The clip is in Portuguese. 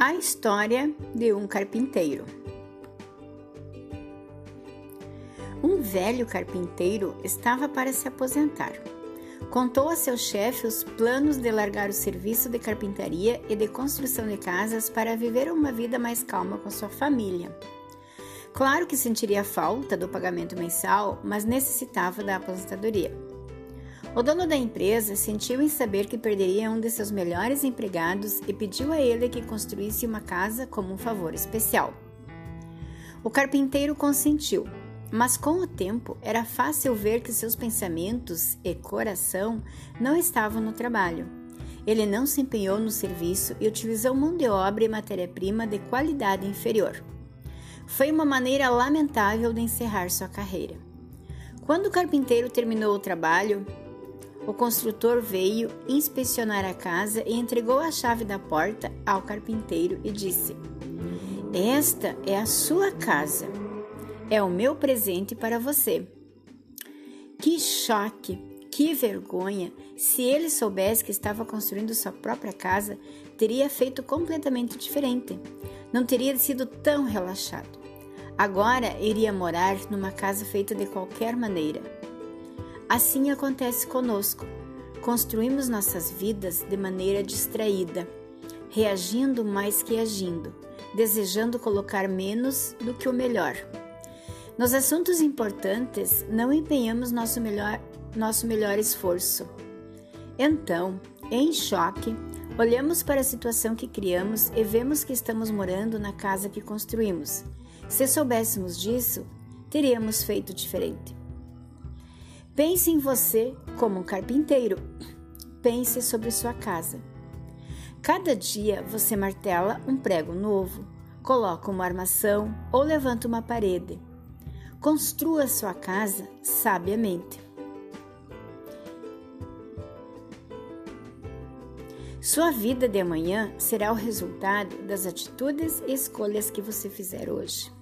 A história de um carpinteiro. Um velho carpinteiro estava para se aposentar. Contou a seu chefe os planos de largar o serviço de carpintaria e de construção de casas para viver uma vida mais calma com sua família. Claro que sentiria falta do pagamento mensal, mas necessitava da aposentadoria. O dono da empresa sentiu em saber que perderia um de seus melhores empregados e pediu a ele que construísse uma casa como um favor especial. O carpinteiro consentiu, mas com o tempo era fácil ver que seus pensamentos e coração não estavam no trabalho. Ele não se empenhou no serviço e utilizou mão de obra e matéria-prima de qualidade inferior. Foi uma maneira lamentável de encerrar sua carreira. Quando o carpinteiro terminou o trabalho, o construtor veio inspecionar a casa e entregou a chave da porta ao carpinteiro e disse: Esta é a sua casa. É o meu presente para você. Que choque, que vergonha! Se ele soubesse que estava construindo sua própria casa, teria feito completamente diferente. Não teria sido tão relaxado. Agora iria morar numa casa feita de qualquer maneira Assim acontece conosco. Construímos nossas vidas de maneira distraída, reagindo mais que agindo, desejando colocar menos do que o melhor. Nos assuntos importantes, não empenhamos nosso melhor, nosso melhor esforço. Então, em choque, olhamos para a situação que criamos e vemos que estamos morando na casa que construímos. Se soubéssemos disso, teríamos feito diferente. Pense em você como um carpinteiro. Pense sobre sua casa. Cada dia você martela um prego novo, coloca uma armação ou levanta uma parede. Construa sua casa sabiamente. Sua vida de amanhã será o resultado das atitudes e escolhas que você fizer hoje.